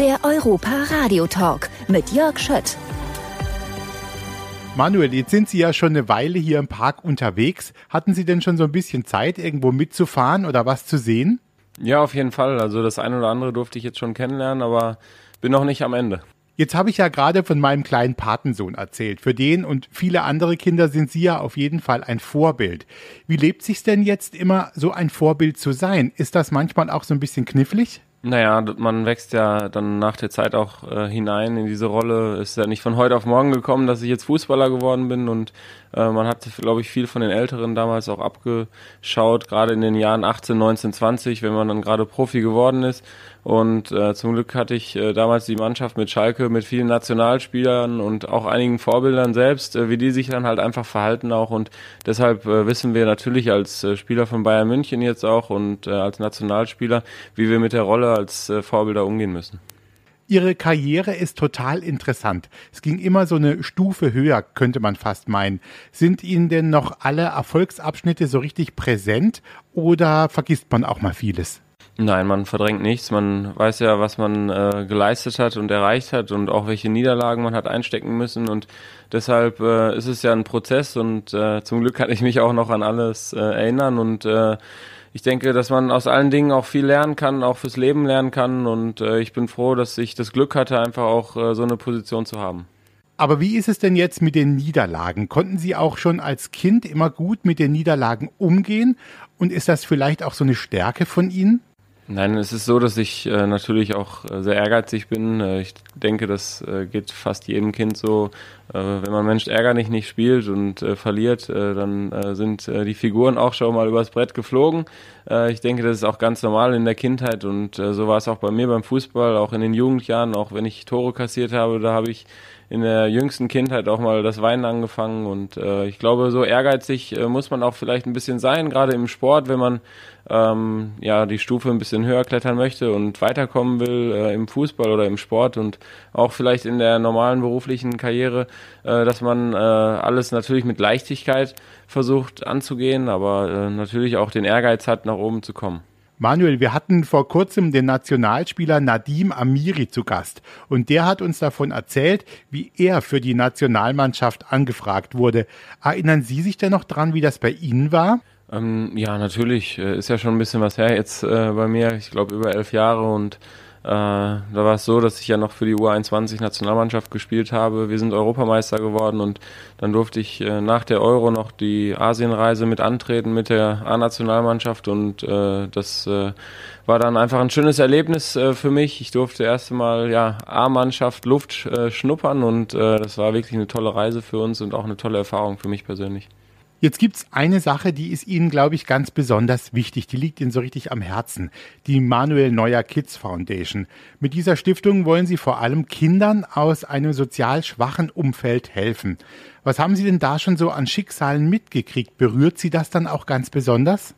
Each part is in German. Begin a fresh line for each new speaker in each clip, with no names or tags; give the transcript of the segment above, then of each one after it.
Der Europa Radio Talk mit Jörg Schött.
Manuel, jetzt sind Sie ja schon eine Weile hier im Park unterwegs. Hatten Sie denn schon so ein bisschen Zeit, irgendwo mitzufahren oder was zu sehen?
Ja, auf jeden Fall. Also das eine oder andere durfte ich jetzt schon kennenlernen, aber bin noch nicht am Ende.
Jetzt habe ich ja gerade von meinem kleinen Patensohn erzählt. Für den und viele andere Kinder sind Sie ja auf jeden Fall ein Vorbild. Wie lebt sich's denn jetzt immer, so ein Vorbild zu sein? Ist das manchmal auch so ein bisschen knifflig?
Naja, man wächst ja dann nach der Zeit auch äh, hinein in diese Rolle. Ist ja nicht von heute auf morgen gekommen, dass ich jetzt Fußballer geworden bin und äh, man hat, glaube ich, viel von den Älteren damals auch abgeschaut, gerade in den Jahren 18, 19, 20, wenn man dann gerade Profi geworden ist. Und äh, zum Glück hatte ich äh, damals die Mannschaft mit Schalke, mit vielen Nationalspielern und auch einigen Vorbildern selbst, äh, wie die sich dann halt einfach verhalten auch. Und deshalb äh, wissen wir natürlich als äh, Spieler von Bayern München jetzt auch und äh, als Nationalspieler, wie wir mit der Rolle als äh, Vorbilder umgehen müssen.
Ihre Karriere ist total interessant. Es ging immer so eine Stufe höher, könnte man fast meinen. Sind Ihnen denn noch alle Erfolgsabschnitte so richtig präsent oder vergisst man auch mal vieles?
Nein, man verdrängt nichts. Man weiß ja, was man äh, geleistet hat und erreicht hat und auch welche Niederlagen man hat einstecken müssen. Und deshalb äh, ist es ja ein Prozess und äh, zum Glück kann ich mich auch noch an alles äh, erinnern. Und äh, ich denke, dass man aus allen Dingen auch viel lernen kann, auch fürs Leben lernen kann. Und äh, ich bin froh, dass ich das Glück hatte, einfach auch äh, so eine Position zu haben.
Aber wie ist es denn jetzt mit den Niederlagen? Konnten Sie auch schon als Kind immer gut mit den Niederlagen umgehen? Und ist das vielleicht auch so eine Stärke von Ihnen?
Nein, es ist so, dass ich äh, natürlich auch äh, sehr ehrgeizig bin. Äh, ich denke, das äh, geht fast jedem Kind so. Äh, wenn man Mensch ärgerlich nicht spielt und äh, verliert, dann sind die Figuren auch schon mal übers Brett geflogen. ich denke, das ist auch ganz normal in der Kindheit und so war es auch bei mir beim Fußball, auch in den Jugendjahren, auch wenn ich Tore kassiert habe, da habe ich in der jüngsten Kindheit auch mal das Weinen angefangen und äh, ich glaube, so ehrgeizig äh, muss man auch vielleicht ein bisschen sein, gerade im Sport, wenn man ähm, ja die Stufe ein bisschen höher klettern möchte und weiterkommen will äh, im Fußball oder im Sport und auch vielleicht in der normalen beruflichen Karriere, äh, dass man äh, alles natürlich mit Leichtigkeit versucht anzugehen, aber äh, natürlich auch den Ehrgeiz hat, nach oben zu kommen.
Manuel, wir hatten vor kurzem den Nationalspieler Nadim Amiri zu Gast und der hat uns davon erzählt, wie er für die Nationalmannschaft angefragt wurde. Erinnern Sie sich denn noch dran, wie das bei Ihnen war?
Ähm, ja, natürlich. Äh, ist ja schon ein bisschen was her jetzt äh, bei mir. Ich glaube über elf Jahre und da war es so, dass ich ja noch für die U21 Nationalmannschaft gespielt habe. Wir sind Europameister geworden und dann durfte ich äh, nach der Euro noch die Asienreise mit antreten mit der A-Nationalmannschaft und äh, das äh, war dann einfach ein schönes Erlebnis äh, für mich. Ich durfte erst einmal ja A-Mannschaft Luft äh, schnuppern und äh, das war wirklich eine tolle Reise für uns und auch eine tolle Erfahrung für mich persönlich.
Jetzt gibt's eine Sache, die ist Ihnen, glaube ich, ganz besonders wichtig. Die liegt Ihnen so richtig am Herzen. Die Manuel Neuer Kids Foundation. Mit dieser Stiftung wollen Sie vor allem Kindern aus einem sozial schwachen Umfeld helfen. Was haben Sie denn da schon so an Schicksalen mitgekriegt? Berührt Sie das dann auch ganz besonders?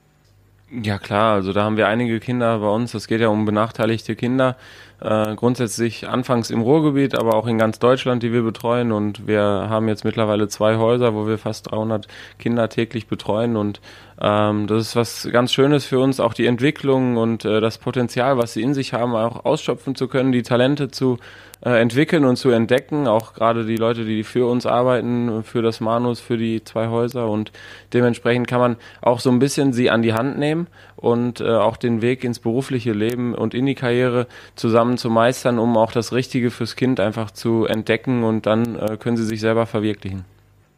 Ja klar, also da haben wir einige Kinder bei uns. Es geht ja um benachteiligte Kinder. Äh, grundsätzlich anfangs im Ruhrgebiet, aber auch in ganz Deutschland, die wir betreuen. Und wir haben jetzt mittlerweile zwei Häuser, wo wir fast 300 Kinder täglich betreuen. Und ähm, das ist was ganz Schönes für uns, auch die Entwicklung und äh, das Potenzial, was sie in sich haben, auch ausschöpfen zu können, die Talente zu äh, entwickeln und zu entdecken. Auch gerade die Leute, die für uns arbeiten, für das Manus, für die zwei Häuser. Und dementsprechend kann man auch so ein bisschen sie an die Hand nehmen und äh, auch den Weg ins berufliche Leben und in die Karriere zusammen zu meistern, um auch das Richtige fürs Kind einfach zu entdecken und dann äh, können sie sich selber verwirklichen.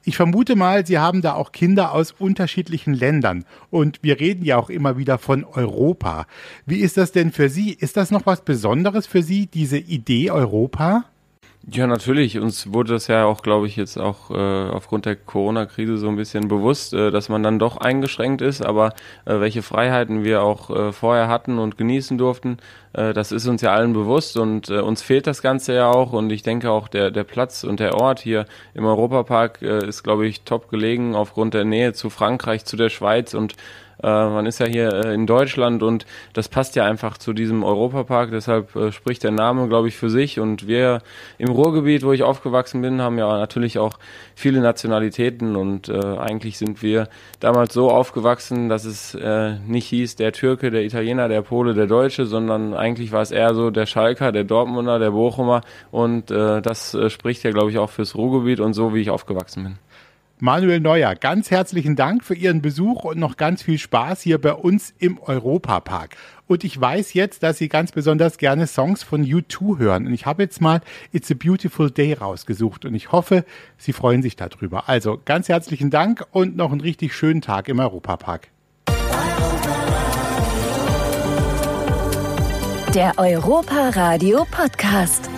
Ich vermute mal, Sie haben da auch Kinder aus unterschiedlichen Ländern. Und wir reden ja auch immer wieder von Europa. Wie ist das denn für Sie? Ist das noch was Besonderes für Sie, diese Idee Europa?
Ja, natürlich. Uns wurde das ja auch, glaube ich, jetzt auch äh, aufgrund der Corona-Krise so ein bisschen bewusst, äh, dass man dann doch eingeschränkt ist. Aber äh, welche Freiheiten wir auch äh, vorher hatten und genießen durften, äh, das ist uns ja allen bewusst und äh, uns fehlt das Ganze ja auch. Und ich denke auch, der, der Platz und der Ort hier im Europapark äh, ist, glaube ich, top gelegen aufgrund der Nähe zu Frankreich, zu der Schweiz und Äh, man ist ja hier äh, in Deutschland und das passt ja einfach zu diesem Europapark. Deshalb äh, spricht der Name, glaube ich, für sich. Und wir im Ruhrgebiet, wo ich aufgewachsen bin, haben ja natürlich auch viele Nationalitäten und äh, eigentlich sind wir damals so aufgewachsen, dass es äh, nicht hieß der Türke, der Italiener, der Pole, der Deutsche, sondern eigentlich war es eher so der Schalker, der Dortmunder, der Bochumer und äh, das spricht ja, glaube ich, auch fürs Ruhrgebiet und so, wie ich aufgewachsen bin.
Manuel Neuer, ganz herzlichen Dank für Ihren Besuch und noch ganz viel Spaß hier bei uns im Europapark. Und ich weiß jetzt, dass Sie ganz besonders gerne Songs von U2 hören. Und ich habe jetzt mal It's a Beautiful Day rausgesucht und ich hoffe, Sie freuen sich darüber. Also ganz herzlichen Dank und noch einen richtig schönen Tag im Europapark.
Der Europa Radio Podcast.